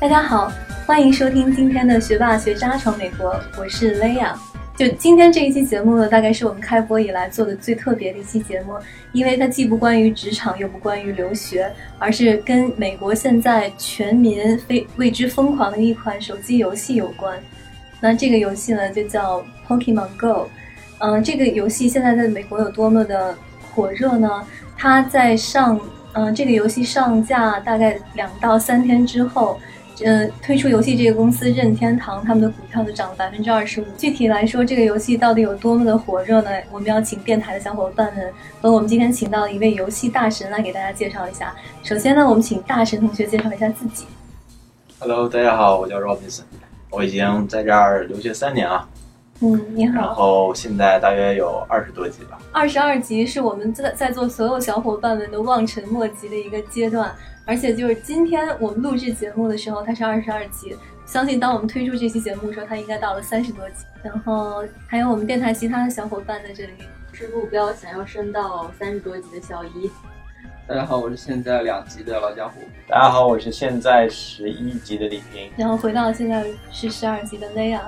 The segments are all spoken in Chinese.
大家好，欢迎收听今天的学霸学渣闯美国，我是 Lia。就今天这一期节目呢，大概是我们开播以来做的最特别的一期节目，因为它既不关于职场，又不关于留学，而是跟美国现在全民非为之疯狂的一款手机游戏有关。那这个游戏呢，就叫 Pokemon Go。嗯、这个游戏现在在美国有多么的火热呢？它在上，嗯、这个游戏上架大概两到三天之后，呃，推出游戏这个公司任天堂，他们的股票就涨了百分之二十五。具体来说，这个游戏到底有多么的火热呢？我们要请电台的小伙伴们和我们今天请到的一位游戏大神来给大家介绍一下。首先呢，我们请大神同学介绍一下自己。Hello，大家好，我叫 Robinson，我已经在这儿留学三年了，嗯，你好然。后现在大约有二十多集吧。二十二集是我们在在座所有小伙伴们都望尘莫及的一个阶段，而且就是今天我们录制节目的时候，它是二十二集。相信当我们推出这期节目的时候，它应该到了三十多集。然后还有我们电台其他的小伙伴在这里。是目标想要升到三十多级的小一。大家好，我是现在两级的老江湖。大家好，我是现在十一级的李平。然后回到现在是十二级的 Leia。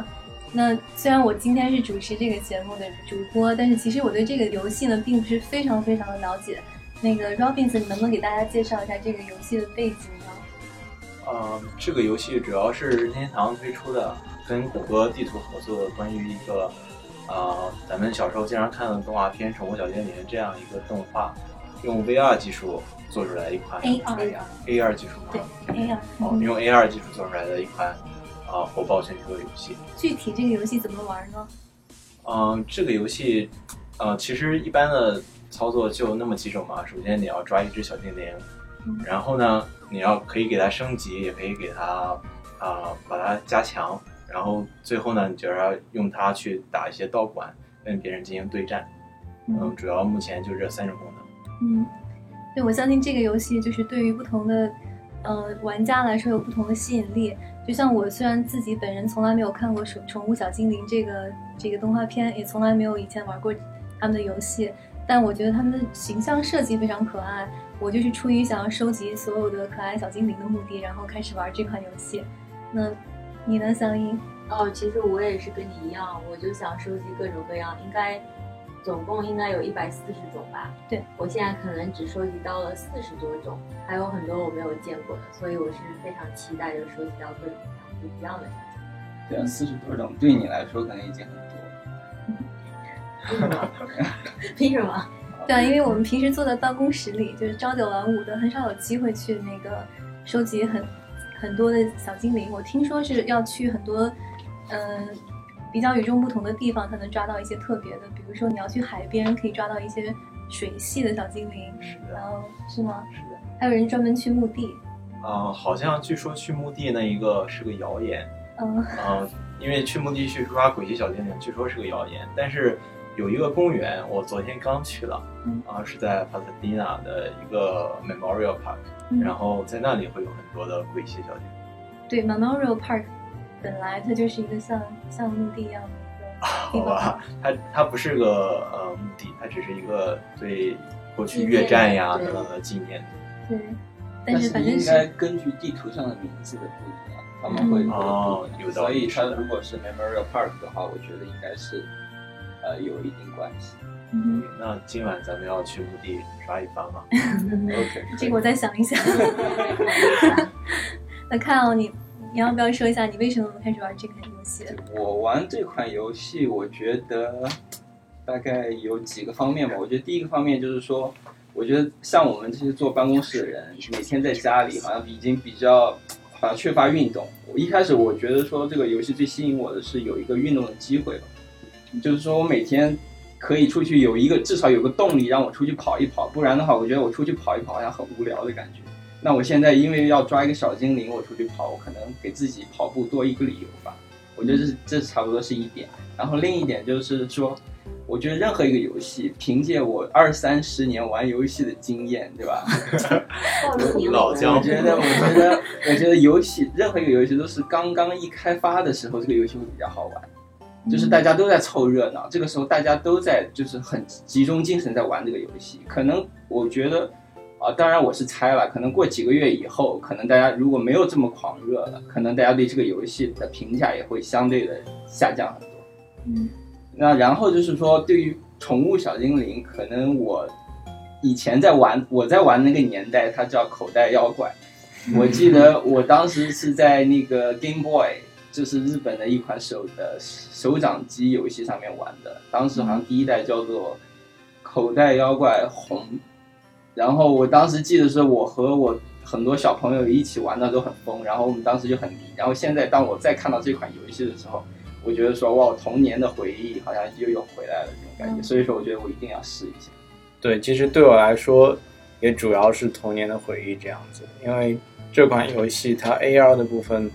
那虽然我今天是主持这个节目的主播，但是其实我对这个游戏呢并不是非常非常的了解。那个 Robinson，你能不能给大家介绍一下这个游戏的背景呢？嗯，这个游戏主要是任天堂推出的，跟谷歌地图合作的，关于一个呃咱们小时候经常看的动画片《宠物小精灵》这样一个动画，用 VR 技术做出来一款 AR AR 技术吗？对 AR 哦，嗯用 AR 技术做出来的一款啊、呃火爆全球的游戏。具体这个游戏怎么玩呢？嗯，这个游戏，呃，其实一般的操作就那么几种嘛。首先你要抓一只小精灵，嗯然后呢，你要可以给它升级，也可以给它啊、把它加强，然后最后呢，你就要用它去打一些道馆，跟别人进行对战。嗯，主要目前就这三种功能。嗯，对，我相信这个游戏就是对于不同的呃玩家来说有不同的吸引力。就像我虽然自己本人从来没有看过《宠宠物小精灵》这个这个动画片，也从来没有以前玩过他们的游戏，但我觉得他们的形象设计非常可爱。我就是出于想要收集所有的可爱小精灵的目的，然后开始玩这款游戏。那你呢，小英？哦，其实我也是跟你一样，我就想收集各种各样，应该总共应该有一百四十种吧。对，我现在可能只收集到了四十多种，还有很多我没有见过的，所以我是非常期待就收集到各种各样不一样的小精灵。对啊，四十多种对你来说可能已经很多了。凭什么？凭什么？对啊，因为我们平时坐在办公室里，就是朝九晚五的，很少有机会去那个收集很很多的小精灵。我听说是要去很多，嗯、比较与众不同的地方才能抓到一些特别的，比如说你要去海边，可以抓到一些水系的小精灵，是的，然后是吗？是的。还有人专门去墓地，啊、好像据说去墓地那一个是个谣言。嗯嗯，因为去墓地去抓鬼系小精灵，据说是个谣言，但是有一个公园，我昨天刚去了，嗯。啊，是在帕萨迪纳的一个 Memorial Park，、嗯，然后在那里会有很多的鬼系小姐。对 Memorial Park 本来它就是一个像像墓地一样的一个地方。好吧，它它不是个呃墓地，它只是一个对过去越战呀等等的纪念。对，但但是反正应该根据地图上的名字的不一样，他们会嗯。哦有道所以它如果是 Memorial Park 的话，我觉得应该是呃有一定关系。嗯那今晚咱们要去墓地抓一番吗？OK，这个我再想一想。那看哦，你你要不要说一下你为什么开始玩这款游戏？我玩这款游戏，我觉得大概有几个方面吧。我觉得第一个方面就是说，我觉得像我们这些坐办公室的人，每天在家里好像已经比较好像缺乏运动。我一开始我觉得说这个游戏最吸引我的是有一个运动的机会吧，就是说我每天可以出去有一个至少有个动力让我出去跑一跑，不然的话，我觉得我出去跑一跑好像很无聊的感觉。那我现在因为要抓一个小精灵，我出去跑，我可能给自己跑步多一个理由吧。我觉得这这差不多是一点。然后另一点就是说，我觉得任何一个游戏，凭借我二三十年玩游戏的经验，对吧？老江湖我觉得，我觉得，我觉得游戏任何一个游戏都是刚刚一开发的时候，这个游戏会比较好玩，就是大家都在凑热闹，这个时候大家都在就是很集中精神在玩这个游戏。可能我觉得，啊，当然我是猜了，可能过几个月以后，可能大家如果没有这么狂热了，可能大家对这个游戏的评价也会相对的下降很多。嗯那然后就是说，对于宠物小精灵，可能我以前在玩，我在玩那个年代，它叫口袋妖怪。我记得我当时是在那个 Game Boy，就是日本的一款手的手掌机游戏上面玩的。当时好像第一代叫做口袋妖怪红，然后我当时记得是我和我很多小朋友一起玩的都很疯，然后我们当时就很迷。然后现在当我再看到这款游戏的时候，我觉得说哇，童年的回忆好像又又回来了这种感觉。所以说，我觉得我一定要试一下。对，其实对我来说，也主要是童年的回忆这样子，因为这款游戏它 AR 的部分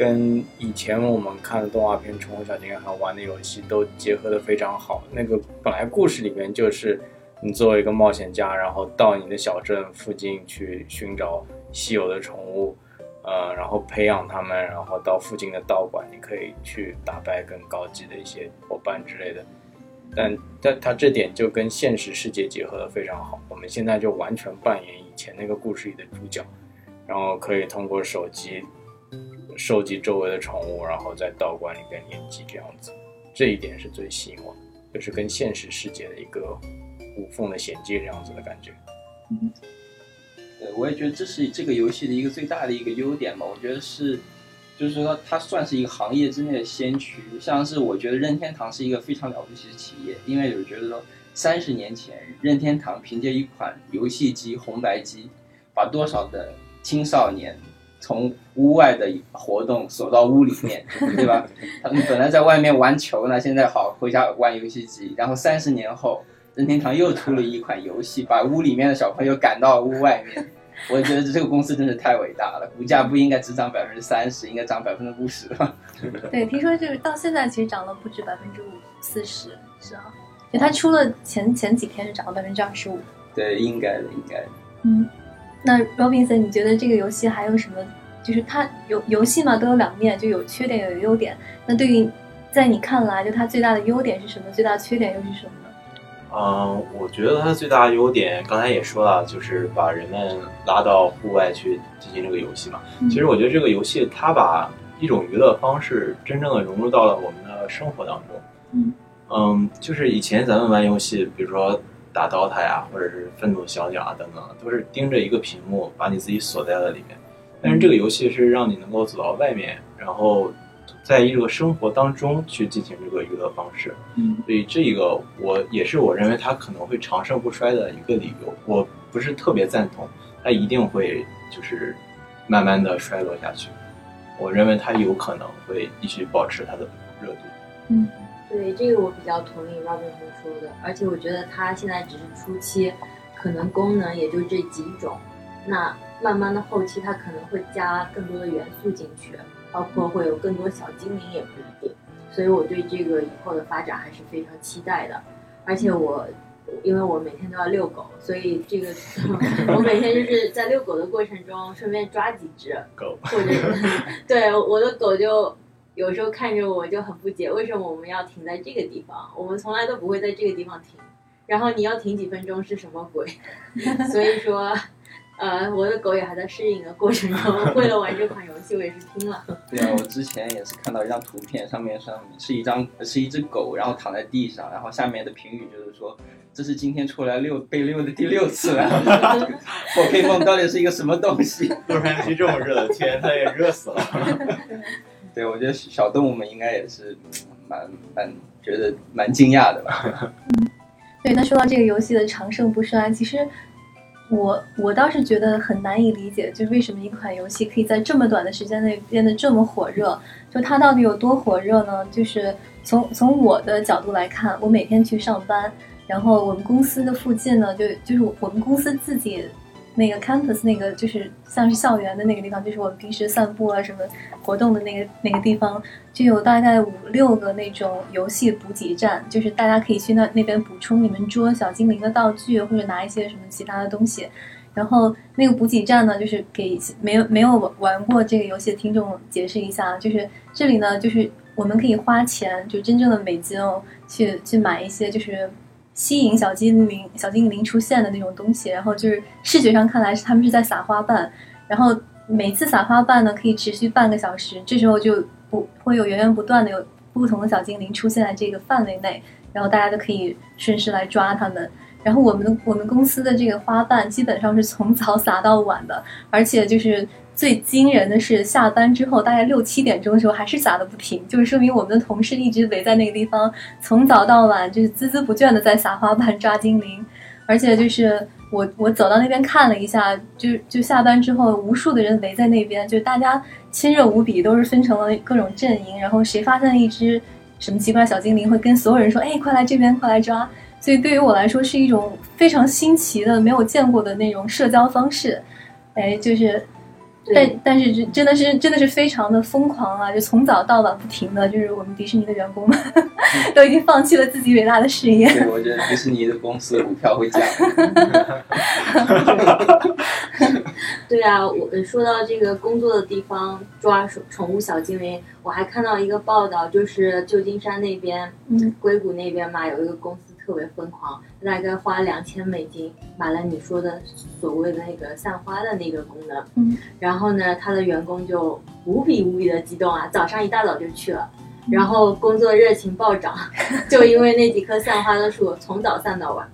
跟以前我们看的动画片《宠物小精灵》还有玩的游戏都结合的非常好。那个本来故事里面就是你作为一个冒险家，然后到你的小镇附近去寻找稀有的宠物，呃，然后培养它们，然后到附近的道馆，你可以去打败更高级的一些伙伴之类的。但但它这点就跟现实世界结合的非常好。我们现在就完全扮演以前那个故事里的主角，然后可以通过手机收集周围的宠物，然后在道馆里边练级这样子。这一点是最吸引我的，就是跟现实世界的一个无缝的衔接这样子的感觉。对，我也觉得这是这个游戏的一个最大的一个优点吧。我觉得是，就是说它算是一个行业之内的先驱。像是我觉得任天堂是一个非常了不起的企业，因为我觉得说三十年前任天堂凭借一款游戏机红白机，把多少的青少年从屋外的活动锁到屋里面，对吧？他们本来在外面玩球呢，现在好回家玩游戏机。然后三十年后，任天堂又出了一款游戏，把屋里面的小朋友赶到屋外面。我觉得这个公司真是太伟大了，股价不应该只涨百分之三十，应该涨百分之五十。对，听说就是到现在其实涨了不止百分之五四十，是啊，就它出了前前几天是涨了百分之二十五。对，应该的，应该的。嗯，那 Robinson，你觉得这个游戏还有什么？就是它游游戏嘛都有两面，就有缺点也有优点。那对于在你看来，就它最大的优点是什么？最大的缺点又是什么呢？嗯，我觉得它最大的优点，刚才也说了，就是把人们拉到户外去进行这个游戏嘛。嗯其实我觉得这个游戏它把一种娱乐方式真正的融入到了我们的生活当中。嗯嗯，就是以前咱们玩游戏，比如说打 DOTA 呀，或者是愤怒小鸟啊等等，都是盯着一个屏幕，把你自己锁在了里面。但是这个游戏是让你能够走到外面，然后在一个生活当中去进行这个娱乐方式。嗯所以这个我也是我认为它可能会长盛不衰的一个理由。我不是特别赞同，它一定会就是慢慢的衰落下去。我认为它有可能会继续保持它的热度。对，这个我比较同意 Robinson 说的，而且我觉得它现在只是初期，可能功能也就这几种，那慢慢的后期它可能会加更多的元素进去，包括会有更多小精灵也不一定，所以我对这个以后的发展还是非常期待的，而且我。因为我每天都要遛狗，所以这个 我每天就是在遛狗的过程中顺便抓几只，狗或者 对我的狗就有时候看着我就很不解，为什么我们要停在这个地方？我们从来都不会在这个地方停。然后你要停几分钟是什么鬼？所以说，呃，我的狗也还在适应的过程中。为了玩这款游戏，我也是拼了。对啊，我之前也是看到一张图片，上面上面是一张是一只狗，然后躺在地上，然后下面的评语就是说，这是今天出来遛被遛的第六次了。火黑梦到底是一个什么东西？洛杉矶这么热的天，它也热死了。对，我觉得小动物们应该也是蛮蛮觉得蛮惊讶的吧。嗯对，那说到这个游戏的长盛不衰，其实我我倒是觉得很难以理解，就是为什么一款游戏可以在这么短的时间内变得这么火热？就它到底有多火热呢？就是从从我的角度来看，我每天去上班，然后我们公司的附近呢，就就是我们公司自己那个 campus 那个就是像是校园的那个地方，就是我平时散步啊什么活动的那个那个地方，就有大概五六个那种游戏补给站，就是大家可以去那那边补充你们捉小精灵的道具，或者拿一些什么其他的东西。然后那个补给站呢，就是给没有没有玩过这个游戏的听众解释一下，就是这里呢，就是我们可以花钱，就真正的美金哦，去去买一些就是吸引小精灵小精灵出现的那种东西，然后就是视觉上看来是他们是在撒花瓣，然后每次撒花瓣呢可以持续半个小时，这时候就不会有源源不断的有不同的小精灵出现在这个范围内，然后大家都可以顺势来抓它们。然后我们的我们公司的这个花瓣基本上是从早撒到晚的，而且就是最惊人的是，下班之后大概六七点钟的时候还是撒的不停，就是说明我们的同事一直围在那个地方，从早到晚就是孜孜不倦的在撒花瓣抓精灵，而且就是我 我走到那边看了一下，就就下班之后无数的人围在那边，就大家亲热无比，都是分成了各种阵营，然后谁发现了一只什么奇怪小精灵，会跟所有人说，哎，快来这边，快来抓。所以对于我来说是一种非常新奇的、没有见过的那种社交方式，哎，就是，但但是真真的是真的是非常的疯狂啊！就从早到晚不停的，就是我们迪士尼的员工们 都已经放弃了自己伟大的事业。对，我觉得迪士尼的公司的股票会降。对啊，我说到这个工作的地方抓宠物小精灵，我还看到一个报道，就是旧金山那边，嗯，硅谷那边嘛，有一个公司。特别疯狂，大概花两千美金买了你说的所谓的那个散花的那个功能。嗯，然后呢，他的员工就无比无比的激动啊，早上一大早就去了，然后工作热情暴涨，就因为那几棵散花的树，从早散到晚，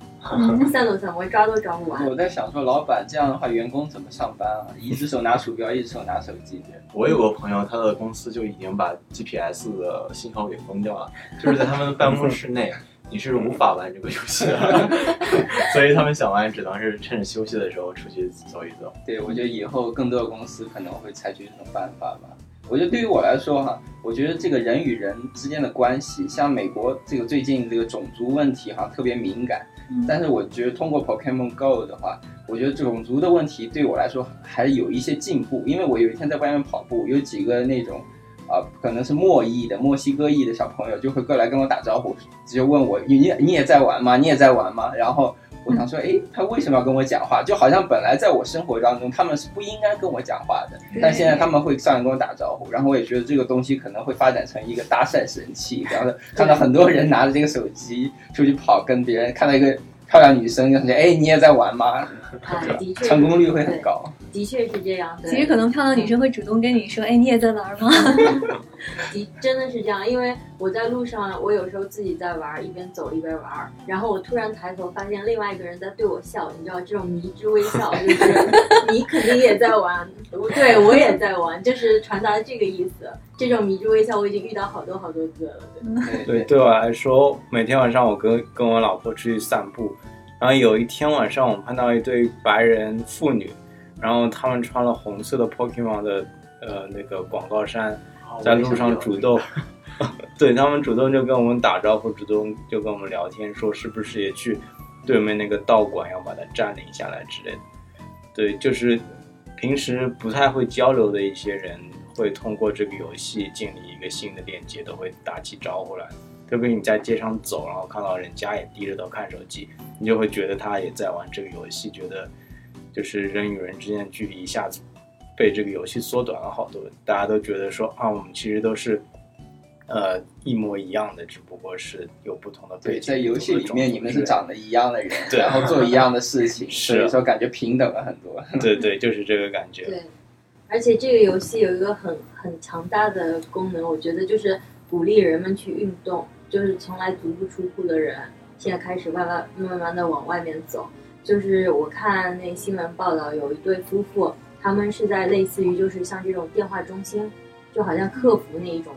散都散不完，抓都抓不完。我在想说，老板这样的话，员工怎么上班啊？一只手拿鼠标，一只手拿手机。我有个朋友，他的公司就已经把 GPS 的信号给封掉了，就是在他们的办公室内。你是无法玩这个游戏的，所以他们想玩，只能是趁着休息的时候出去走一走。对，我觉得以后更多的公司可能会采取这种办法吧。我觉得对于我来说哈，我觉得这个人与人之间的关系，像美国这个最近这个种族问题哈特别敏感，但是我觉得通过 Pokemon Go 的话，我觉得种族的问题对我来说还有一些进步，因为我有一天在外面跑步，有几个那种。啊，可能是墨裔的、墨西哥裔的小朋友就会过来跟我打招呼，直接问我：“你你也在玩吗？你也在玩吗？”然后我想说：“哎，他为什么要跟我讲话？就好像本来在我生活当中他们是不应该跟我讲话的，但现在他们会上来跟我打招呼。然后我也觉得这个东西可能会发展成一个搭讪神器，然后看到很多人拿着这个手机出去跑，跟别人看到一个漂亮女生，就说：“哎，你也在玩吗？”的确，成功率会很高。的确是这样。其实可能漂亮女生会主动跟你说：“哎，你也在玩吗？” 的真的是这样，因为我在路上，我有时候自己在玩，一边走一边玩，然后我突然抬头发现另外一个人在对我笑，你知道这种迷之微笑，就是你肯定也在玩，对我也在玩，就是传达这个意思。这种迷之微笑我已经遇到好多好多个了。对，对我来说，每天晚上我跟跟我老婆出去散步，然后有一天晚上我碰到一对白人妇女。然后他们穿了红色的 Pokemon 的呃那个广告衫，在路上主动，对他们主动就跟我们打招呼，主动就跟我们聊天，说是不是也去对面那个道馆要把它占领下来之类的。对，就是平时不太会交流的一些人，会通过这个游戏建立一个新的链接，都会打起招呼来。特别你在街上走，然后看到人家也低着头看手机，你就会觉得他也在玩这个游戏，觉得。就是人与人之间的距离一下子被这个游戏缩短了好多，大家都觉得说啊，我们其实都是呃一模一样的，只不过是有不同的背景。在游戏里面，你们是长得一样的人，对，然后做一样的事情，所以说感觉平等了很多。对对，就是这个感觉。对，而且这个游戏有一个很很强大的功能，我觉得就是鼓励人们去运动，就是从来足不出户的人，现在开始慢慢慢慢的往外面走。就是我看那新闻报道，有一对夫妇，他们是在类似于就是像这种电话中心，就好像客服那一种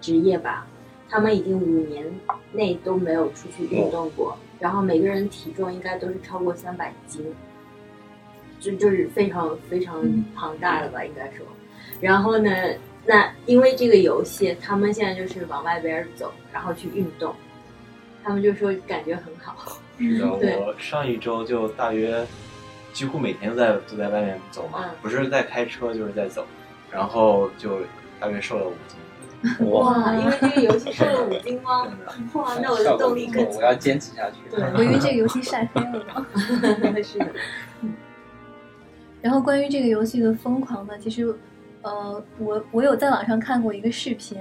职业吧。他们已经五年内都没有出去运动过，然后每个人体重应该都是超过三百斤，就就是非常非常庞大的吧，应该说。然后呢，那因为这个游戏，他们现在就是往外边走，然后去运动，他们就说感觉很好。是的，我上一周就大约几乎每天都在都在外面走嘛，嗯不是在开车就是在走，然后就大约瘦了五斤。哇，因为这个游戏瘦了五斤吗？真的 哇，那我的动力更我要坚持下去。对我因为这个游戏晒黑了呢。是的，然后关于这个游戏的疯狂呢，其实，呃，我我有在网上看过一个视频，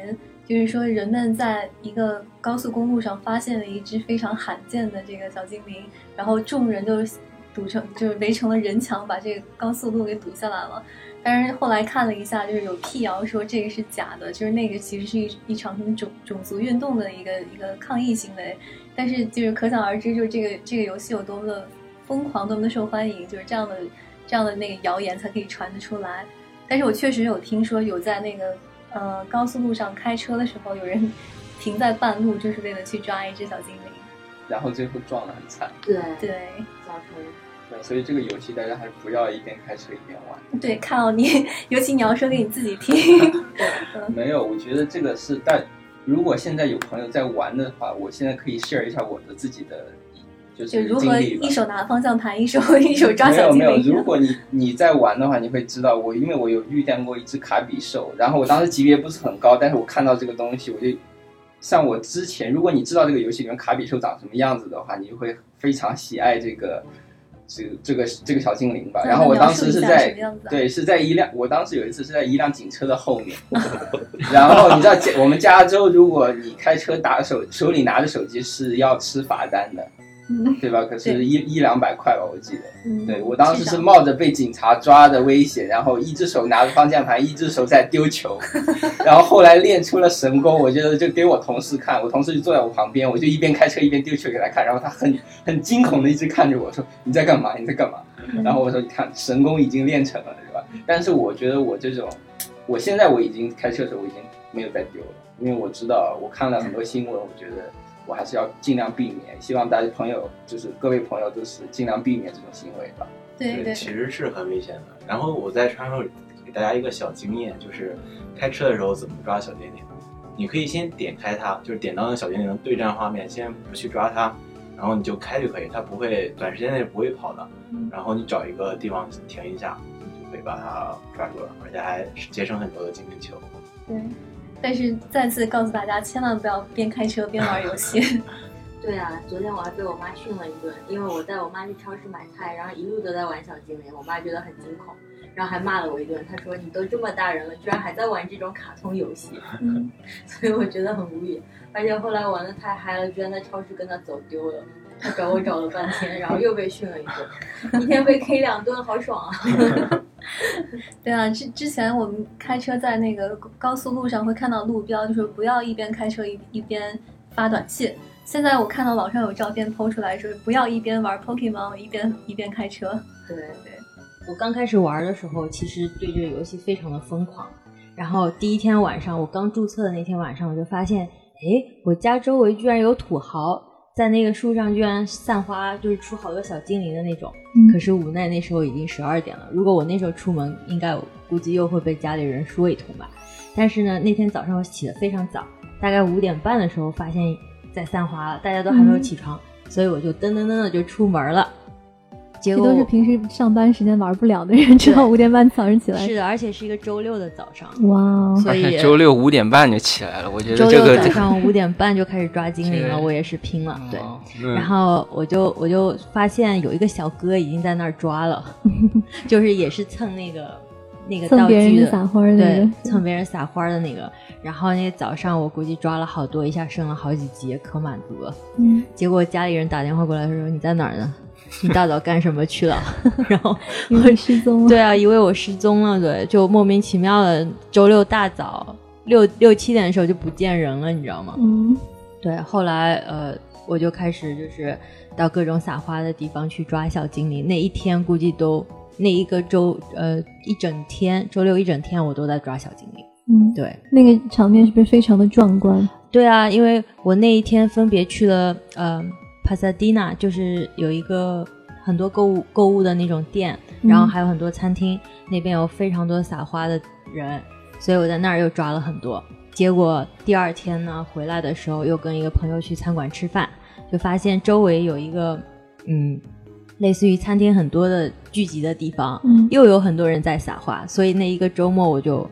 就是说人们在一个高速公路上发现了一只非常罕见的这个小精灵，然后众人就堵成就是围成了人墙，把这个高速路给堵下来了。但是后来看了一下，就是有辟谣说这个是假的，就是那个其实是一一场什么种种族运动的一个一个抗议行为。但是就是可想而知，就是这个这个游戏有多么的疯狂，多么的受欢迎，就是这样的这样的那个谣言才可以传得出来。但是我确实有听说，有在那个呃高速路上开车的时候，有人停在半路，就是为了去抓一只小精灵。然后最后撞得很惨。对对造成对，所以这个游戏大家还是不要一边开车一边玩。对，看到你，尤其你要说给你自己听，没有，我觉得这个是，但如果现在有朋友在玩的话，我现在可以 share 一下我的自己的，就就是如何一。手拿方向盘，一手 一手抓没有没有。如果你你在玩的话，你会知道我，因为我有遇见过一只卡比兽，然后我当时级别不是很高，但是我看到这个东西，我就像我之前，如果你知道这个游戏里面卡比兽长什么样子的话，你就会非常喜爱这个这个这个这个小精灵吧。嗯然后我当时是在对是在一辆，我当时有一次是在一辆警车的后面，然后你知道我们加州，如果你开车打手手里拿着手机是要吃罚单的，嗯对吧？可是对一一两百块吧，我记得。嗯，对我当时是冒着被警察抓的危险，然后一只手拿着方向盘，一只手在丢球，然后后来练出了神功，我觉得就给我同事看，我同事就坐在我旁边，我就一边开车一边丢球给他看，然后他很很惊恐的一直看着我说你在干嘛？你在干嘛？嗯然后我说你看神功已经练成了，对吧？但是我觉得我这种，我现在我已经开车的时候我已经没有再丢了，因为我知道我看了很多新闻，我觉得我还是要尽量避免，希望大家朋友就是各位朋友都是尽量避免这种行为吧。对对其实是很危险的。然后我在车上给大家一个小经验，就是开车的时候怎么抓小精灵。你可以先点开它，就是点到那小精灵的对战画面，先不去抓它，然后你就开就可以，它不会短时间内不会跑的嗯。然后你找一个地方停一下，你就可以把它抓住了，而且还节省很多的精灵球。对。但是再次告诉大家，千万不要边开车边玩游戏。对啊，昨天我还被我妈训了一顿，因为我带我妈去超市买菜，然后一路都在玩小精灵，我妈觉得很惊恐，然后还骂了我一顿。她说：“你都这么大人了，居然还在玩这种卡通游戏。嗯，” 所以我觉得很无语，而且后来玩的太嗨了，居然在超市跟她走丢了。她找我找了半天，然后又被训了一顿，一天被 K 两顿，好爽啊！对啊，之之前我们开车在那个高速路上会看到路标，就是不要一边开车一一边发短信。现在我看到网上有照片抛出来说，不要一边玩 Pokemon 一边一边开车。对对，我刚开始玩的时候，其实对这个游戏非常的疯狂。然后第一天晚上，我刚注册的那天晚上，我就发现，哎，我家周围居然有土豪在那个树上，居然散花，就是出好多小精灵的那种。嗯可是无奈那时候已经十二点了，如果我那时候出门，应该我估计又会被家里人说一通吧。但是呢，那天早上我起得非常早，大概五点半的时候发现在散花了，大家都还没有起床，所以我就噔噔噔的就出门了。结果这都是平时上班时间玩不了的人，只好五点半早上起来。是的，而且是一个周六的早上，哇哦，所以周六五点半就起来了，我觉得周六这个早上五点半就开始抓精灵了，我也是拼了，对。哦然后我就我就发现有一个小哥已经在那儿抓了，就是也是蹭那个那个道蹭别人具的，撒花的那对个，，蹭别人撒花的那个。然后那个早上我估计抓了好多，一下升了好几级，可满足了。嗯，结果家里人打电话过来说你在哪儿呢？你大早干什么去了？然后 我失踪了。对啊，以为我失踪了，对，就莫名其妙的周六大早六六七点的时候就不见人了，你知道吗？嗯，对，后来呃，我就开始就是到各种撒花的地方去抓小精灵。那一天估计都那一个周呃一整天，周六一整天我都在抓小精灵。嗯，对，那个场面是不是非常的壮观？对啊，因为我那一天分别去了呃帕萨迪纳，就是有一个很多购物购物的那种店，然后嗯还有很多餐厅，那边有非常多撒花的人，所以我在那儿又抓了很多。结果第二天呢，回来的时候又跟一个朋友去餐馆吃饭，就发现周围有一个嗯类似于餐厅很多的聚集的地方，嗯又有很多人在撒花，所以那一个周末我就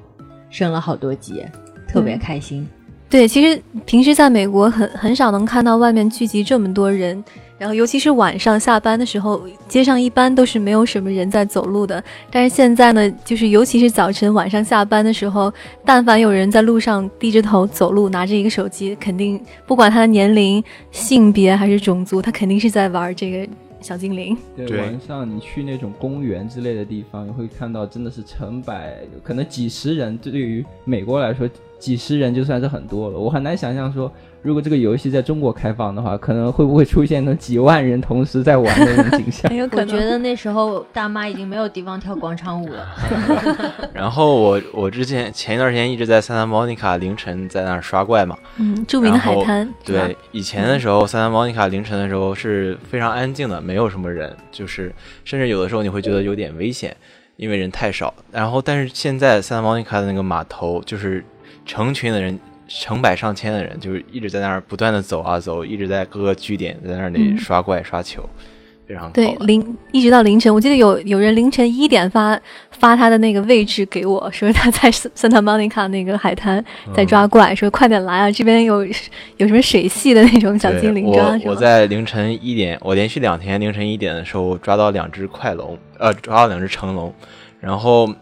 升了好多级，特别开心。对，其实平时在美国很很少能看到外面聚集这么多人，然后尤其是晚上下班的时候，街上一般都是没有什么人在走路的。但是现在呢，就是尤其是早晨晚上下班的时候，但凡有人在路上低着头走路，拿着一个手机，肯定不管他的年龄、性别还是种族，他肯定是在玩这个小精灵。对，晚上你去那种公园之类的地方，你会看到真的是成百，可能几十人。对于美国来说，几十人就算是很多了。我很难想象说，如果这个游戏在中国开放的话，可能会不会出现那几万人同时在玩的那种景象 很。有可能。我觉得那时候大妈已经没有地方跳广场舞了。然后我我之前前一段时间一直在 Santa Monica 凌晨在那儿刷怪嘛，嗯，著名的海滩，对，以前的时候，Santa Monica 凌晨的时候是非常安静的，没有什么人，就是甚至有的时候你会觉得有点危险，因为人太少。然后，但是现在 Santa Monica 的那个码头，就是成群的人，成百上千的人，就是一直在那儿不断的走啊走，一直在各个据点在那里嗯。刷怪刷球，非常好对，凌一直到凌晨，我记得有有人凌晨一点发发他的那个位置给我，说他在 Santa Monica 那个海滩在抓怪，说快点来啊，这边有有什么水系的那种小精灵抓我？我在凌晨一点，我连续两天凌晨一点的时候抓到两只快龙，呃，抓到两只成龙，然后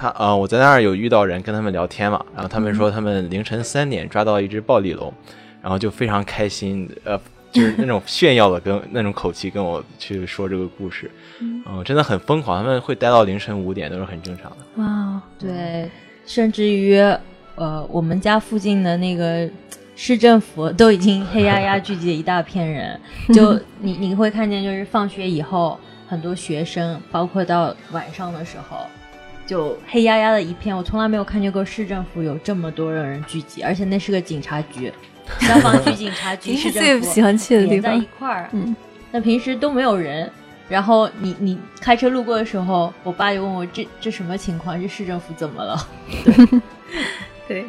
他呃，我在那儿有遇到人跟他们聊天嘛，然后他们说他们凌晨三点抓到一只暴力龙，然后就非常开心，呃，就是那种 炫耀的跟那种口气跟我去说这个故事，嗯、真的很疯狂，他们会待到凌晨五点都是很正常的。哇哦，对，甚至于呃，我们家附近的那个市政府都已经黑压压聚集了一大片人，就 你你会看见，就是放学以后，很多学生，包括到晚上的时候。就黑压压的一片，我从来没有看见过市政府有这么多的人聚集，而且那是个警察局，消防局、警察局、是市政府最喜欢去的地方在一方。块儿。嗯，那平时都没有人，然后你你开车路过的时候，我爸就问我这这什么情况？这市政府怎么了？对，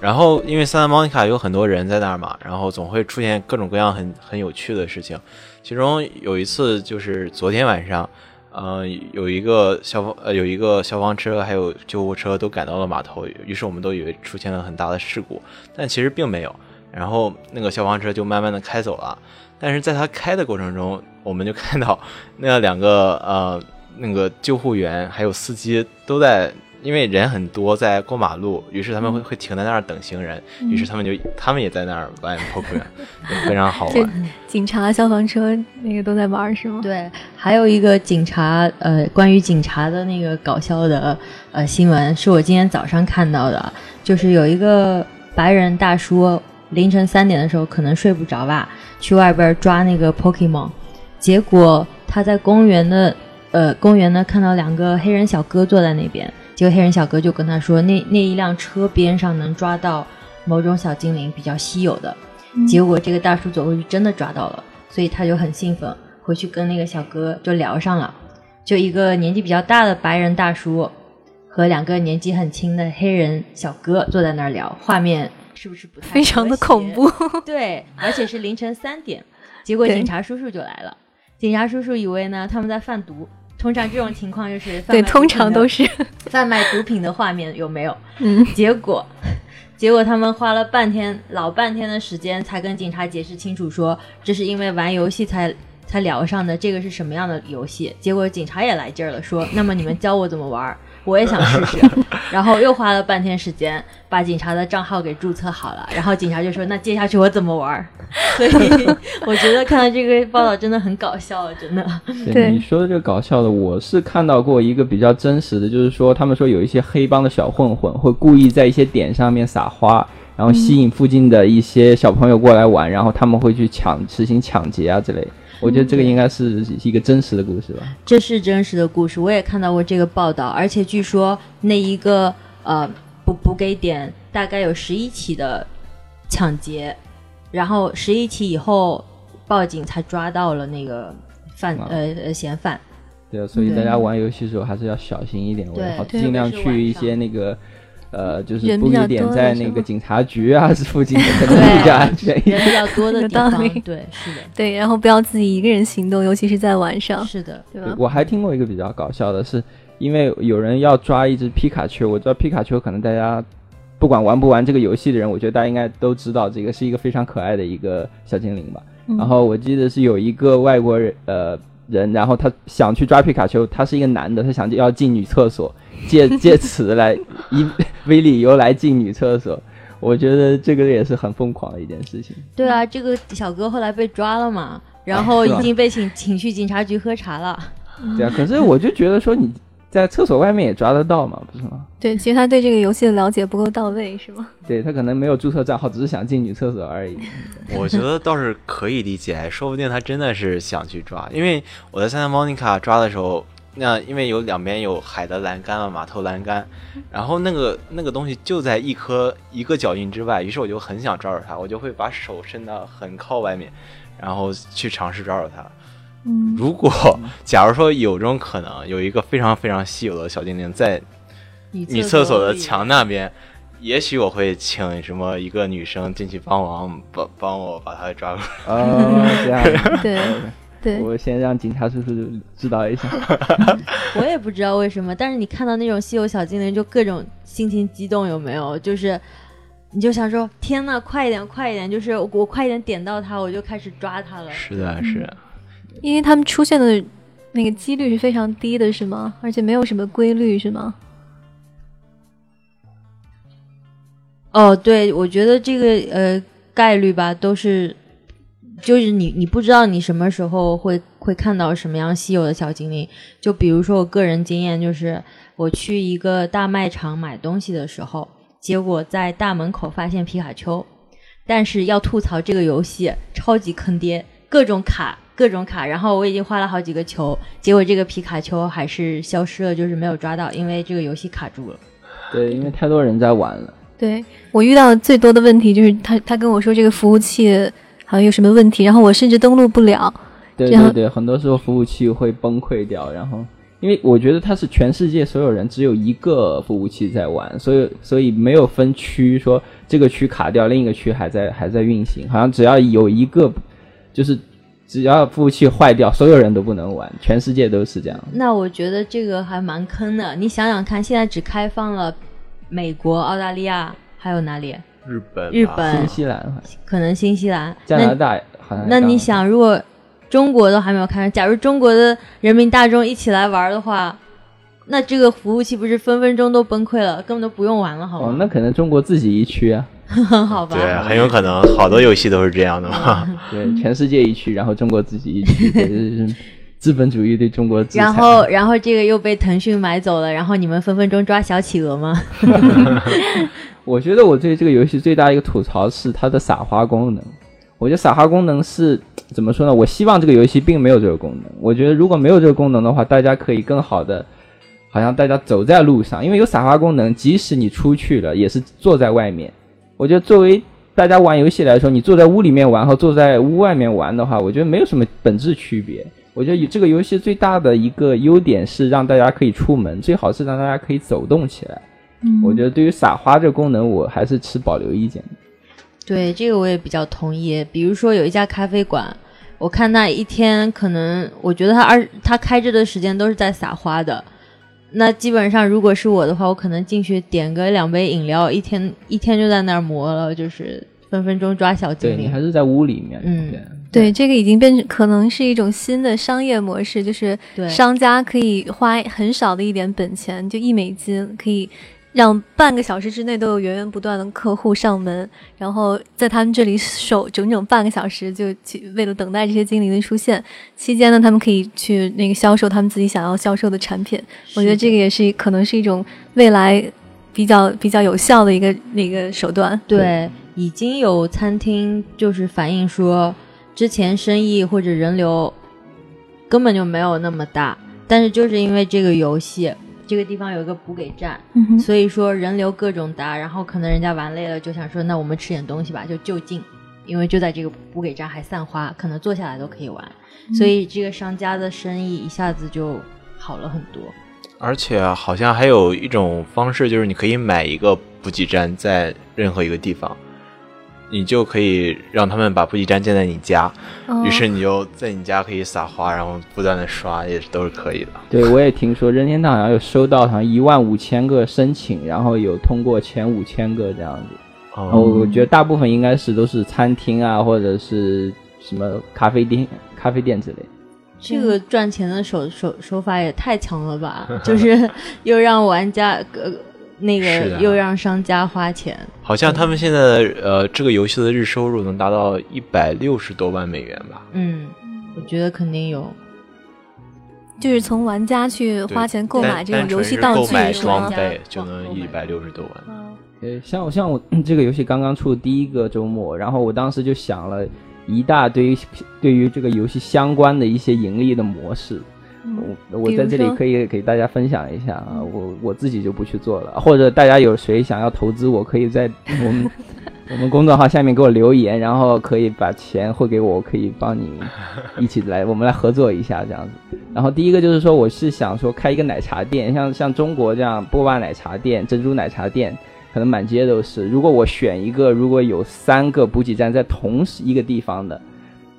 然后因为 Santa Monica 有很多人在那儿嘛，然后总会出现各种各样很很有趣的事情。其中有一次就是昨天晚上，呃，有一个消防呃有一个消防车还有救护车都赶到了码头，于是我们都以为出现了很大的事故，但其实并没有。然后那个消防车就慢慢的开走了，但是在他开的过程中，我们就看到那两个呃那个救护员还有司机都在。因为人很多，在过马路，于是他们会会停在那儿等行人，于是他们就他们也在那儿玩 Pokemon，非常好玩。警察、消防车那个都在玩是吗？对，还有一个警察，呃，关于警察的那个搞笑的呃新闻，是我今天早上看到的，就是有一个白人大叔凌晨三点的时候可能睡不着吧，去外边抓那个 Pokemon，结果他在公园的呃公园呢看到两个黑人小哥坐在那边，结果黑人小哥就跟他说，那那一辆车边上能抓到某种小精灵，比较稀有的。结果这个大叔走过去真的抓到了，所以他就很兴奋，回去跟那个小哥就聊上了。就一个年纪比较大的白人大叔和两个年纪很轻的黑人小哥坐在那儿聊，画面是不是不太非常的恐怖。对，而且是凌晨三点，结果警察叔叔就来了。警察叔叔以为呢他们在贩毒，通常这种情况就是对，通常都是，贩卖毒品的画面有没有？嗯，结果，结果他们花了半天老半天的时间，才跟警察解释清楚说，这是因为玩游戏才才聊上的，这个是什么样的游戏。结果警察也来劲儿了，说，那么你们教我怎么玩儿，我也想试试。然后又花了半天时间把警察的账号给注册好了，然后警察就说，那接下去我怎么玩儿？所以我觉得看到这个报道真的很搞笑，真的。对你说的这个搞笑的，我是看到过一个比较真实的，就是说他们说有一些黑帮的小混混会故意在一些点上面撒花，然后吸引附近的一些小朋友过来玩，然后他们会去抢实行抢劫啊之类。我觉得这个应该是一个真实的故事吧。这是真实的故事，我也看到过这个报道，而且据说那一个呃补补给点大概有十一起的抢劫，然后十一起以后报警才抓到了那个犯啊呃呃嫌犯。对啊，所以大家玩游戏的时候还是要小心一点我好，尽量去一上些那个呃，就是人比较布局点在那个警察局啊 附近，可能会比较安全一点。人比较多的 地方道理，对，是的，对，然后不要自己一个人行动，尤其是在晚上，是的，对吧？我还听过一个比较搞笑的是，因为有人要抓一只皮卡丘，我知道皮卡丘可能大家不管玩不玩这个游戏的人，我觉得大家应该都知道，这个是一个非常可爱的一个小精灵吧。嗯然后我记得是有一个外国人，呃，人，然后他想去抓皮卡丘，他是一个男的，他想要进女厕所，借 借此来以 为理由来进女厕所。我觉得这个也是很疯狂的一件事情。对啊，这个小哥后来被抓了嘛，然后已经被请请去警察局喝茶了。对啊，可是我就觉得说你在厕所外面也抓得到嘛，不是吗？对，其实他对这个游戏的了解不够到位，是吗？对他可能没有注册账号，只是想进女厕所而已。我觉得倒是可以理解，说不定他真的是想去抓。因为我在塞纳莫妮卡抓的时候，那因为有两边有海的栏杆嘛，码头栏杆，然后那个那个东西就在一颗一个脚印之外，于是我就很想抓住它，我就会把手伸到很靠外面，然后去尝试抓住它。嗯，如果 假如说有这种可能，有一个非常非常稀有的小精灵在女女厕所的墙那边，也许我会请什么一个女生进去帮忙，帮帮我把它抓过来。哦，这样。对 对，我先让警察叔叔知道一下。我也不知道为什么，但是你看到那种稀有小精灵，就各种心情激动，有没有？就是你就想说，天呐，快一点，快一点！就是我我快一点点到它，我就开始抓它了。是的，是的。因为他们出现的那个几率是非常低的，是吗？而且没有什么规律，是吗？哦，对，我觉得这个呃概率吧，都是就是你你不知道你什么时候会会看到什么样稀有的小精灵。就比如说我个人经验，就是我去一个大卖场买东西的时候，结果在大门口发现皮卡丘，但是要吐槽这个游戏超级坑爹，各种卡。各种卡，然后我已经花了好几个球，结果这个皮卡丘还是消失了，就是没有抓到，因为这个游戏卡住了。对，因为太多人在玩了。对我遇到最多的问题就是他他跟我说这个服务器好像有什么问题，然后我甚至登录不了。对对对，很多时候服务器会崩溃掉，然后因为我觉得它是全世界所有人只有一个服务器在玩，所以所以没有分区说这个区卡掉，另一个区还在还在运行，好像只要有一个就是。只要服务器坏掉，所有人都不能玩，全世界都是这样。那我觉得这个还蛮坑的。你想想看，现在只开放了美国、澳大利亚，还有哪里？日本，日本新西兰、可能新西兰、加拿大好像。那你想，如果中国都还没有开放，假如中国的人民大众一起来玩的话，那这个服务器不是分分钟都崩溃了，根本都不用玩了，好吗？哦，那可能中国自己一区啊。好吧，对，很有可能好多游戏都是这样的嘛。对，全世界一区，然后中国自己一区，这是资本主义对中国。然后，然后这个又被腾讯买走了，然后你们分分钟抓小企鹅吗？我觉得我对这个游戏最大的一个吐槽是它的撒花功能。我觉得撒花功能是怎么说呢？我希望这个游戏并没有这个功能。我觉得如果没有这个功能的话，大家可以更好的，好像大家走在路上，因为有撒花功能，即使你出去了，也是坐在外面。我觉得作为大家玩游戏来说，你坐在屋里面玩和坐在屋外面玩的话，我觉得没有什么本质区别。我觉得这个游戏最大的一个优点是让大家可以出门，最好是让大家可以走动起来。嗯我觉得对于撒花这个功能，我还是持保留意见的。对，这个我也比较同意。比如说有一家咖啡馆，我看他一天可能，我觉得他二他开着的时间都是在撒花的。那基本上，如果是我的话，我可能进去点个两杯饮料，一天一天就在那儿磨了，就是分分钟抓小精灵。对你还是在屋里面，嗯。对对，这个已经变成可能是一种新的商业模式，就是商家可以花很少的一点本钱，就一美金，可以让半个小时之内都有源源不断的客户上门，然后在他们这里守整整半个小时，就去为了等待这些精灵的出现。期间呢，他们可以去那个销售他们自己想要销售的产品。我觉得这个也是可能是一种未来比较比较有效的一个那个手段。对，已经有餐厅就是反映说，之前生意或者人流根本就没有那么大，但是就是因为这个游戏，这个地方有一个补给站，嗯哼，所以说人流各种大，然后可能人家玩累了就想说，那我们吃点东西吧，就就近，因为就在这个补给站还散花，可能坐下来都可以玩，所以这个商家的生意一下子就好了很多。而且好像还有一种方式，就是你可以买一个补给站在任何一个地方，你就可以让他们把补给站建在你家，哦于是你就在你家可以撒花，然后不断的刷，也是都是可以的。对，我也听说任天堂好像有收到好像一万五千个申请，然后有通过前五千个这样子。然后哦，我觉得大部分应该是都是餐厅啊，或者是什么咖啡店、咖啡店之类。这个赚钱的手手手法也太强了吧！就是又让玩家呃那个又让商家花钱，好像他们现在的呃这个游戏的日收入能达到一百六十多万美元吧？嗯，我觉得肯定有。就是从玩家去花钱购买这种游戏道具？装备就能一百六十多万。呃，像我像我这个游戏刚刚出的第一个周末，然后我当时就想了一大堆 对于这个游戏相关的一些盈利的模式。嗯我我在这里可以给大家分享一下啊，我我自己就不去做了，或者大家有谁想要投资我，可以在我们 我们公众号下面给我留言，然后可以把钱汇给我，我可以帮你一起来，我们来合作一下这样子。然后第一个就是说，我是想说开一个奶茶店，像像中国这样波霸奶茶店、珍珠奶茶店，可能满街都是。如果我选一个，如果有三个补给站在同时一个地方的，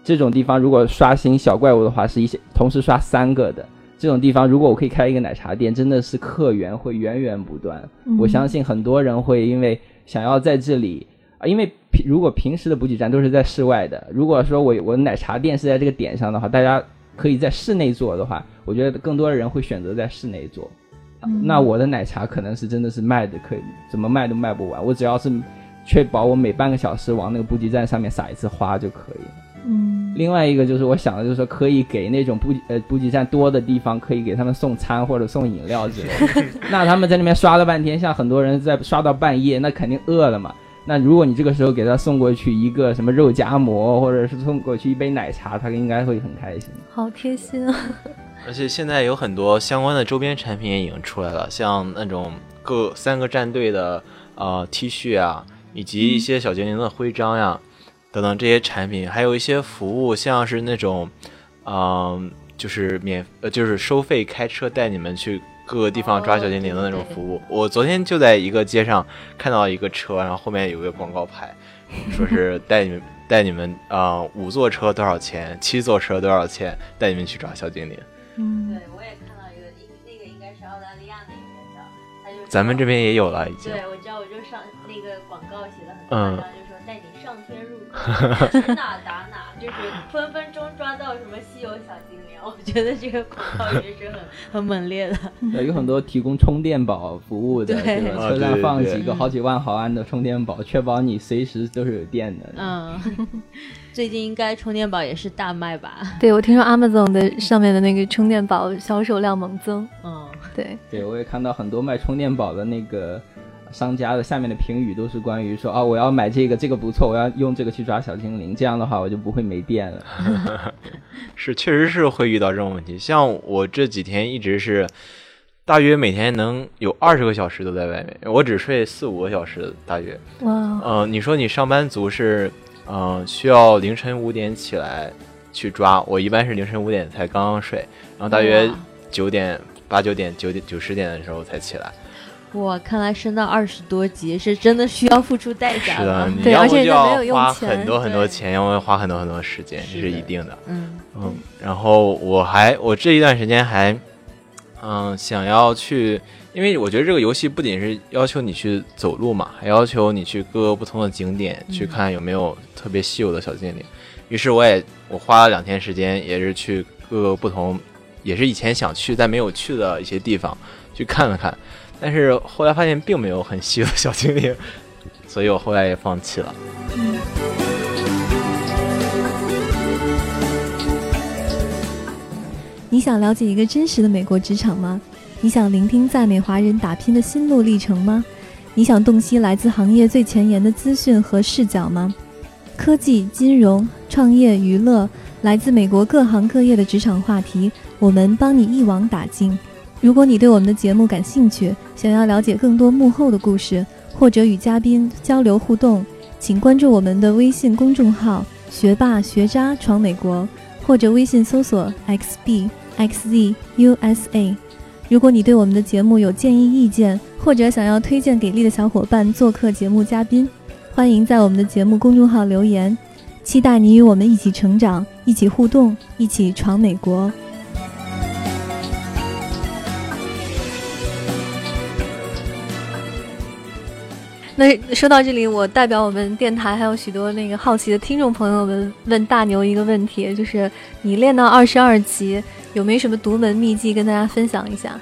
这种地方如果刷新小怪物的话，是一些同时刷三个的。这种地方，如果我可以开一个奶茶店，真的是客源会源源不断。嗯我相信很多人会因为想要在这里啊，因为平如果平时的补给站都是在室外的，如果说我我奶茶店是在这个点上的话，大家可以在室内做的话，我觉得更多的人会选择在室内做。那我的奶茶可能是真的是卖的可以，怎么卖都卖不完。我只要是确保我每半个小时往那个补给站上面撒一次花就可以了。嗯另外一个就是我想的就是说，可以给那种补给呃补给站多的地方，可以给他们送餐或者送饮料之类的。那他们在那边刷了半天，像很多人在刷到半夜，那肯定饿了嘛。那如果你这个时候给他送过去一个什么肉夹馍，或者是送过去一杯奶茶，他应该会很开心。好贴心啊！而且现在有很多相关的周边产品也已经出来了，像那种各三个战队的呃 T 恤啊，以及一些小精灵的徽章呀、等等这些产品，还有一些服务，像是那种嗯、就是免呃就是收费开车带你们去各个地方抓小精灵的那种服务。我昨天就在一个街上看到一个车，然后后面有个广告牌，说是 带你们带你们啊、呃五座车多少钱，七座车多少钱，带你们去抓小精灵。嗯，对，我也看到一个，应那个应该是澳大利亚那边的，他就咱们这边也有了，已经。对，我知道，我就上那个广告写的很嗯夸张，就说带你上天入哪打哪，就是分分钟抓到什么稀有小精灵。我觉得这个广告也是很很猛烈的。对，有很多提供充电宝服务的，车上放几个好几万毫安的充电宝，确保你随时都是有电的。嗯，最近应该充电宝也是大卖吧？对，我听说 Amazon 的上面的那个充电宝销售量猛增。嗯，对，对，我也看到很多卖充电宝的那个商家的下面的评语都是关于说啊，我要买这个，这个不错，我要用这个去抓小精灵，这样的话我就不会没电了。是，确实是会遇到这种问题。像我这几天一直是，大约每天能有二十个小时都在外面，我只睡四五个小时，大约。哇，嗯、你说你上班族是，嗯、需要凌晨五点起来去抓，我一般是凌晨五点才刚刚睡，然后大约哇九点、八九点、九点、九十点的时候才起来。哇，看来升到二十多级是真的需要付出代价是的，而且要花很多很多钱，要么花很多很多时间，这是一定的。嗯，嗯，然后我还我这一段时间还，嗯，想要去，因为我觉得这个游戏不仅是要求你去走路嘛，还要求你去各个不同的景点、去看有没有特别稀有的小精灵。于是我也我花了两天时间，也是去各个不同，也是以前想去但没有去的一些地方去看了看，但是后来发现并没有很稀有小精灵，所以我后来也放弃了。你想了解一个真实的美国职场吗？你想聆听在美华人打拼的心路历程吗？你想洞悉来自行业最前沿的资讯和视角吗？科技、金融、创业、娱乐，来自美国各行各业的职场话题，我们帮你一网打尽。如果你对我们的节目感兴趣，想要了解更多幕后的故事，或者与嘉宾交流互动，请关注我们的微信公众号“学霸学渣闯美国”，或者微信搜索 “xb xz USA”。如果你对我们的节目有建议意见，或者想要推荐给力的小伙伴做客节目嘉宾，欢迎在我们的节目公众号留言。期待你与我们一起成长，一起互动，一起闯美国。那说到这里，我代表我们电台还有许多那个好奇的听众朋友们问大牛一个问题，就是你练到二十二级，有没有什么独门秘籍跟大家分享一下？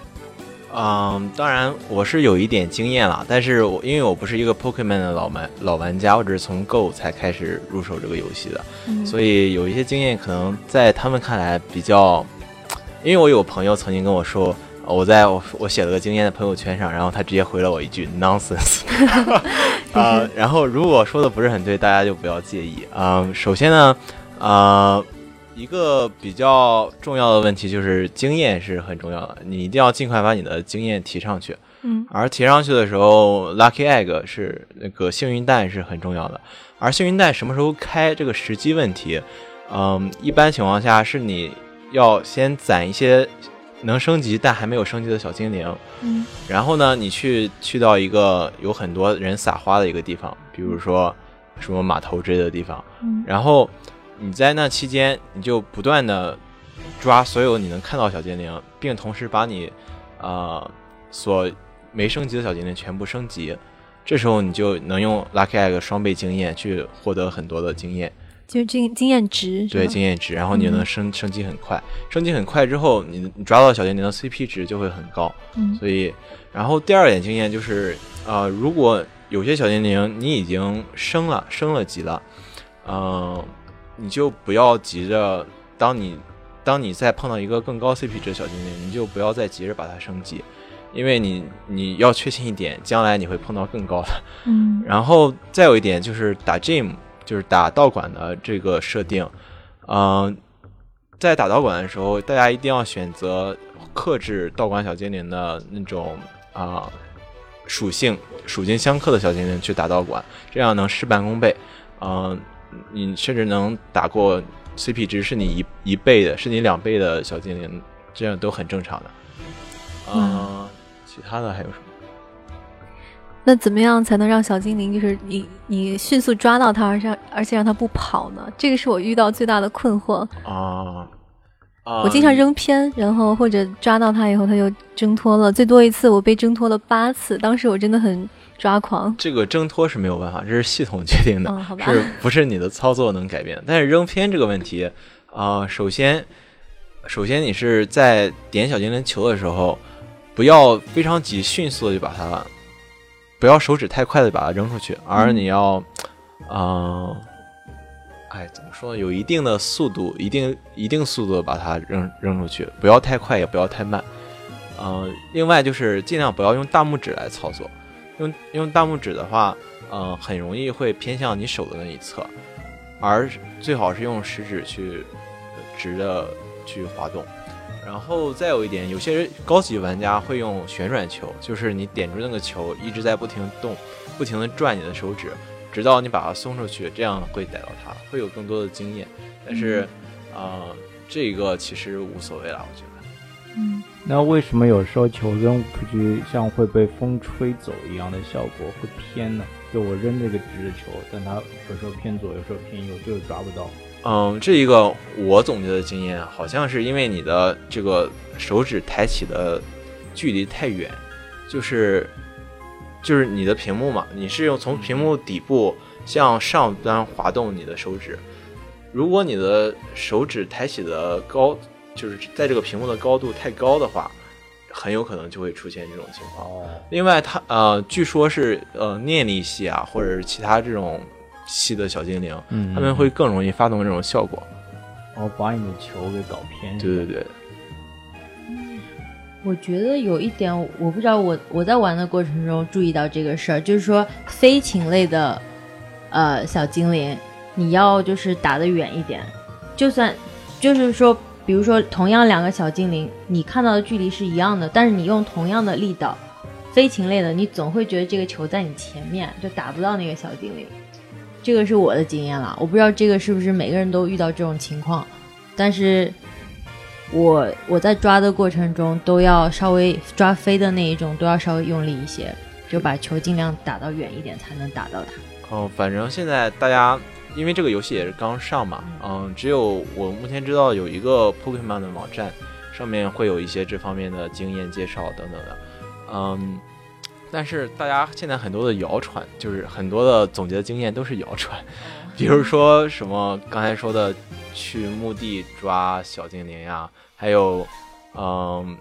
嗯，当然我是有一点经验了，但是我因为我不是一个 Pokemon 的老玩老玩家，我只是从 Go 才开始入手这个游戏的，嗯所以有一些经验可能在他们看来比较，因为我有朋友曾经跟我说，呃我在我我写了个经验的朋友圈上，然后他直接回了我一句 nonsense，啊、然后如果说的不是很对，大家就不要介意啊、首先呢，啊。一个比较重要的问题就是经验是很重要的，你一定要尽快把你的经验提上去。嗯而提上去的时候，lucky egg 是那个幸运蛋是很重要的。而幸运蛋什么时候开这个时机问题，嗯，一般情况下是你要先攒一些能升级但还没有升级的小精灵，嗯。然后呢，你去去到一个有很多人撒花的一个地方，比如说什么码头之类的地方，嗯。然后你在那期间，你就不断的抓所有你能看到小精灵，并同时把你呃所没升级的小精灵全部升级。这时候你就能用 Lucky Egg 双倍经验去获得很多的经验，就是经经验值，对经验值，然后你就能升升级很快。升级很快之后，你你抓到小精灵的 CP 值就会很高。嗯所以，然后第二点经验就是，呃，如果有些小精灵你已经升了，升了级了，嗯、你就不要急着，当你当你再碰到一个更高 CP 值的小精灵，你就不要再急着把它升级，因为你你要确信一点，将来你会碰到更高的。嗯然后再有一点就是打 gym，就是打道馆的这个设定，嗯、在打道馆的时候，大家一定要选择克制道馆小精灵的那种啊、属性属性相克的小精灵去打道馆，这样能事半功倍。嗯、你甚至能打过 CP 值是你一一倍的，是你两倍的小精灵，这样都很正常的。嗯、其他的还有什么？那怎么样才能让小精灵就是你你迅速抓到它，而且而且让它不跑呢？这个是我遇到最大的困惑。啊、啊！我经常扔偏，然后或者抓到它以后，它就挣脱了。最多一次我被挣脱了八次，当时我真的很抓狂。这个挣脱是没有办法，这是系统决定的，嗯是不是你的操作能改变？但是扔偏这个问题，啊、首先，首先你是在点小精灵球的时候，不要非常急，迅速的就把它，不要手指太快的把它扔出去，而你要，嗯、哎，怎么说呢？有一定的速度，一定一定速度的把它扔扔出去，不要太快，也不要太慢。呃，另外就是尽量不要用大拇指来操作，用用大拇指的话，呃，很容易会偏向你手的那一侧，而最好是用食指去呃直的去滑动。然后再有一点，有些高级玩家会用旋转球，就是你点住那个球，一直在不停动，不停的转你的手指，直到你把它松出去，这样会逮到它，会有更多的经验。但是，呃，这个其实无所谓了，我觉得。嗯，那为什么有时候球扔出去像会被风吹走一样的效果会偏呢？就我扔这个直的球，但它有时候偏左，有时候偏右，就是抓不到。嗯，这一个我总结的经验，好像是因为你的这个手指抬起的距离太远，就是就是你的屏幕嘛，你是用从屏幕底部向上端滑动你的手指，如果你的手指抬起的高，就是在这个屏幕的高度太高的话，很有可能就会出现这种情况。哦，另外它，呃，据说是呃念力系啊，或者是其他这种系的小精灵，嗯他们会更容易发动这种效果。然后把你的球给搞偏。对对对，我觉得有一点，我不知道我我在玩的过程中注意到这个事儿，就是说飞禽类的呃小精灵，你要就是打得远一点，就算就是说，比如说同样两个小精灵，你看到的距离是一样的，但是你用同样的力道，飞禽类的，你总会觉得这个球在你前面，就打不到那个小精灵。这个是我的经验了，我不知道这个是不是每个人都遇到这种情况，但是我我在抓的过程中都要稍微抓飞的那一种都要稍微用力一些，就把球尽量打到远一点才能打到它。哦，反正现在大家因为这个游戏也是刚上嘛，嗯，只有我目前知道有一个 Pokemon 的网站，上面会有一些这方面的经验介绍等等的，嗯，但是大家现在很多的谣传，就是很多的总结的经验都是谣传，比如说什么刚才说的去墓地抓小精灵呀，还有嗯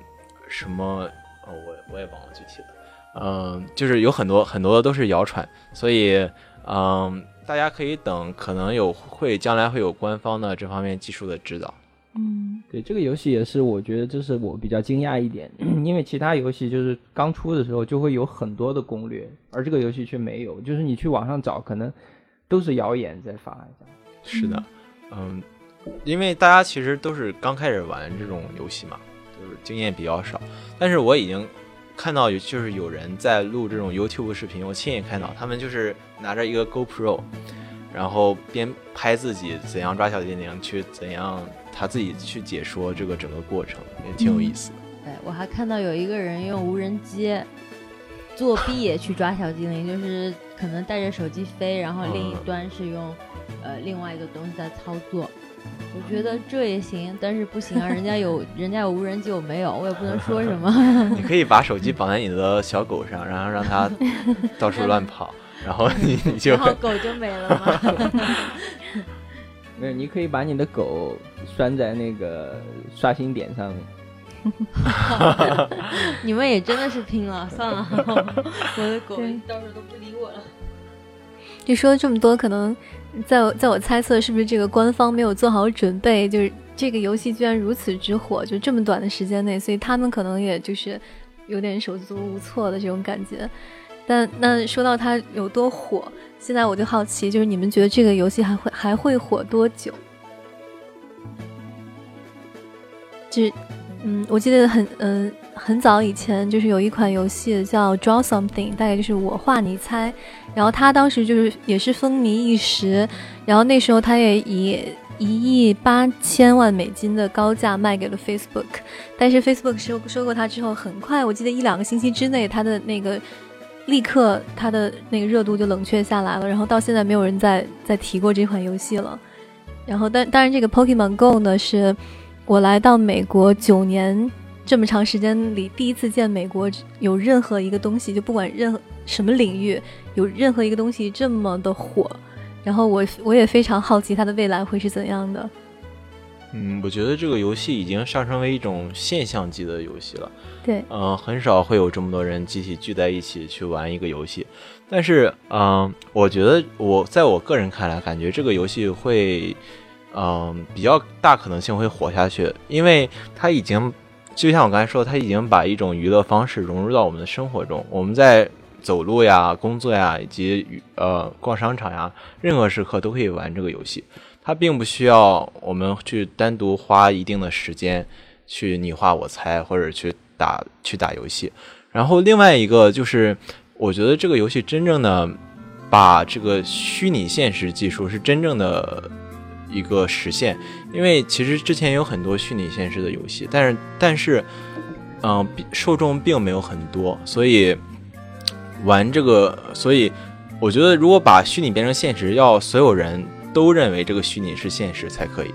什么哦我我也忘了具体的。嗯，就是有很多很多的都是谣传，所以嗯，大家可以等，可能有会将来会有官方的这方面技术的指导。嗯对这个游戏也是，我觉得这是我比较惊讶一点，因为其他游戏就是刚出的时候就会有很多的攻略，而这个游戏却没有，就是你去网上找，可能都是谣言在发。是的，嗯，因为大家其实都是刚开始玩这种游戏嘛，就是经验比较少。但是我已经看到有就是有人在录这种 YouTube 视频，我亲眼看到他们就是拿着一个 GoPro，然后边拍自己怎样抓小精灵，去怎样他自己去解说这个整个过程，也挺有意思的。对我还看到有一个人用无人机作弊去抓小精灵，就是可能带着手机飞，然后另一端是用、呃另外一个东西在操作。我觉得这也行，但是不行啊，人家有人家有无人机，我没有，我也不能说 什么。你可以把手机绑在你的小狗上，然后让它到处乱跑，然后你你就然后狗就没了吗？没有，你可以把你的狗拴在那个刷新点上面。你们也真的是拼了，算了，我的狗对到时候都不理我了。你说了这么多，可能在我在我猜测，是不是这个官方没有做好准备？就是这个游戏居然如此之火，就这么短的时间内，所以他们可能也就是有点手足无措的这种感觉。但那说到它有多火，现在我就好奇，就是你们觉得这个游戏还会还会火多久？就是，嗯，我记得很嗯、很早以前，就是有一款游戏叫 Draw Something，大概就是我画你猜，然后它当时就是也是风靡一时，然后那时候它也以一亿八千万美金的高价卖给了 Facebook，但是 Facebook 收收购它之后，很快我记得一两个星期之内，它的那个立刻它的那个热度就冷却下来了，然后到现在没有人再再提过这款游戏了。然后但当然这个 Pokemon Go 呢，是我来到美国九年这么长时间里第一次见美国有任何一个东西，就不管任何什么领域，有任何一个东西这么的火。然后我我也非常好奇它的未来会是怎样的。嗯，我觉得这个游戏已经上升为一种现象级的游戏了。对，嗯、很少会有这么多人集体聚在一起去玩一个游戏。但是，嗯、我觉得我在我个人看来，感觉这个游戏会，嗯、比较大可能性会火下去，因为它已经，就像我刚才说，它已经把一种娱乐方式融入到我们的生活中。我们在走路呀、工作呀，以及呃逛商场呀，任何时刻都可以玩这个游戏。它并不需要我们去单独花一定的时间去你画我猜，或者去打去打游戏。然后另外一个就是，我觉得这个游戏真正的把这个虚拟现实技术是真正的一个实现，因为其实之前有很多虚拟现实的游戏，但是但是，嗯、受众并没有很多，所以玩这个，所以我觉得如果把虚拟变成现实，要所有人都认为这个虚拟是现实才可以。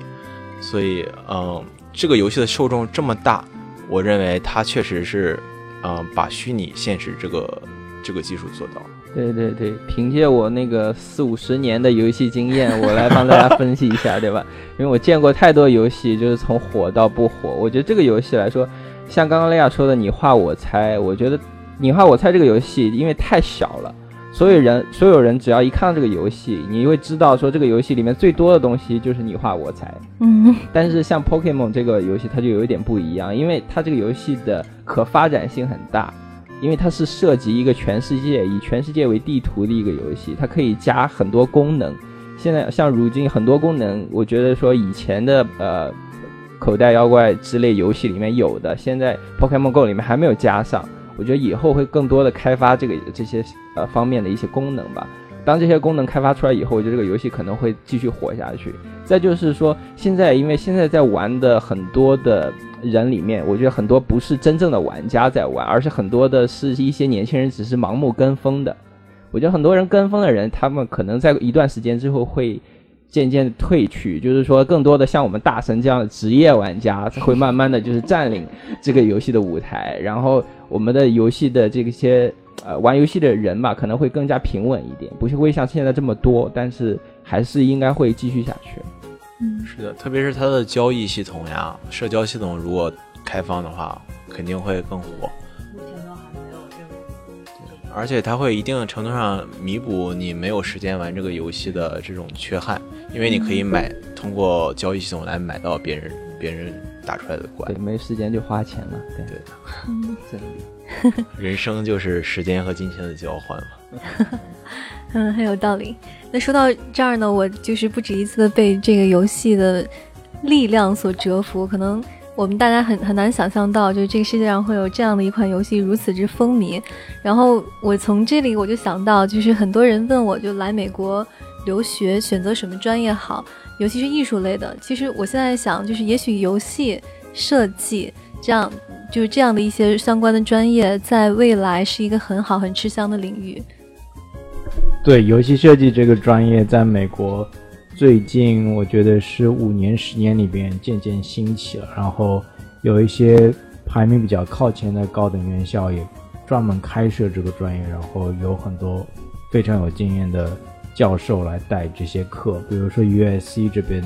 所以，嗯、这个游戏的受众这么大，我认为它确实是，嗯、把虚拟现实这个这个技术做到了。对对对，凭借我那个四五十年的游戏经验，我来帮大家分析一下，对吧？因为我见过太多游戏，就是从火到不火。我觉得这个游戏来说，像刚刚雷亚说的“你画我猜”，我觉得“你画我猜”这个游戏因为太小了，所有人所有人只要一看到这个游戏，你会知道说这个游戏里面最多的东西就是你画我猜。嗯，但是像 Pokemon 这个游戏，它就有一点不一样，因为它这个游戏的可发展性很大，因为它是涉及一个全世界以全世界为地图的一个游戏，它可以加很多功能。现在像如今很多功能，我觉得说以前的呃口袋妖怪之类游戏里面有的，现在 Pokemon Go 里面还没有加上。我觉得以后会更多的开发这个这些呃方面的一些功能吧。当这些功能开发出来以后，我觉得这个游戏可能会继续活下去。再就是说，现在因为现在在玩的很多的人里面，我觉得很多不是真正的玩家在玩，而是很多的是一些年轻人只是盲目跟风的。我觉得很多人跟风的人，他们可能在一段时间之后会渐渐退去，就是说更多的像我们大神这样的职业玩家会慢慢的就是占领这个游戏的舞台，然后我们的游戏的这些。呃，玩游戏的人吧，可能会更加平稳一点，不是会像现在这么多，但是还是应该会继续下去。嗯，是的，特别是它的交易系统呀，社交系统如果开放的话，肯定会更火。而且它会一定程度上弥补你没有时间玩这个游戏的这种缺憾，因为你可以买通过交易系统来买到别人别人打出来的怪对，。没时间就花钱了。对真理。人生就是时间和金钱的交换嘛。嗯，很有道理。那说到这儿呢，我就是不止一次的被这个游戏的力量所折服。可能我们大家很很难想象到，就是这个世界上会有这样的一款游戏如此之风靡。然后我从这里我就想到，就是很多人问我就来美国留学选择什么专业好，尤其是艺术类的。其实我现在想，就是也许游戏设计这样。就是这样的一些相关的专业，在未来是一个很好、很吃香的领域。对，游戏设计这个专业在美国最近，我觉得是五年、十年里边渐渐兴起了。然后有一些排名比较靠前的高等院校也专门开设这个专业，然后有很多非常有经验的教授来带这些课。比如说 USC 这边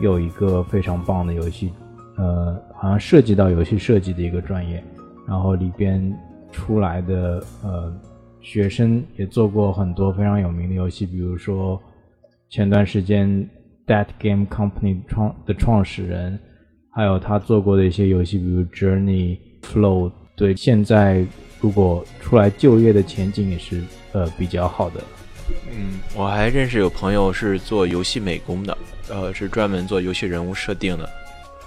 有一个非常棒的游戏。呃，好像涉及到游戏设计的一个专业，然后里边出来的呃学生也做过很多非常有名的游戏，比如说前段时间 That Game Company 创的创始人，还有他做过的一些游戏，比如 Journey Flow。对，现在如果出来就业的前景也是呃比较好的。嗯，我还认识有朋友是做游戏美工的，呃，是专门做游戏人物设定的。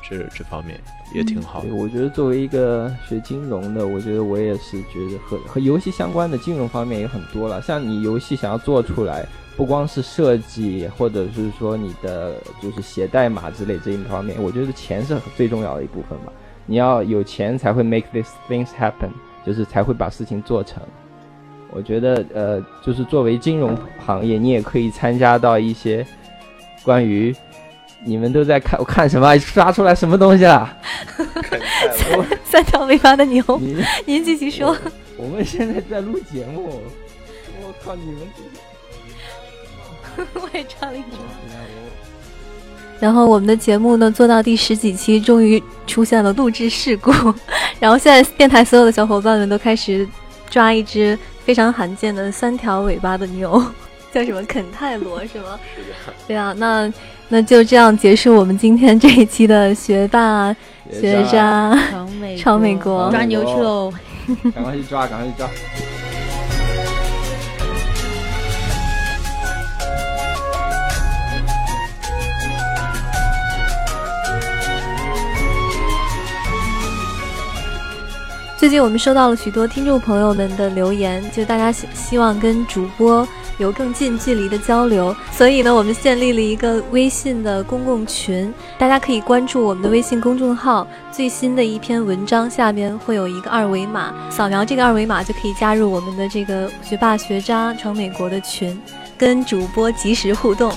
这这方面也挺好的。我觉得作为一个学金融的，我觉得我也是觉得和和游戏相关的金融方面也很多了。像你游戏想要做出来，不光是设计，或者是说你的就是写代码之类这一方面，我觉得钱是最重要的一部分嘛。你要有钱才会 make these things happen，就是才会把事情做成。我觉得呃，就是作为金融行业，你也可以参加到一些关于。你们都在看我看什么？刷出来什么东西了？三 三条尾巴的牛。您继续说。我们现在在录节目。我靠，你们！我也插了一句。然后我们的节目呢，做到第十几期，终于出现了录制事故。然后现在电台所有的小伙伴们都开始抓一只非常罕见的三条尾巴的牛，叫什么肯泰罗是吗？是的。对啊，那。那就这样结束我们今天这一期的学霸学渣闯美国抓牛去喽！赶快去抓，赶快去抓！最近我们收到了许多听众朋友们的留言，就大家希希望跟主播。有更近距离的交流，所以呢，我们建立了一个微信的公共群，大家可以关注我们的微信公众号。最新的一篇文章下边会有一个二维码，扫描这个二维码就可以加入我们的这个学霸学渣闯美国的群，跟主播及时互动。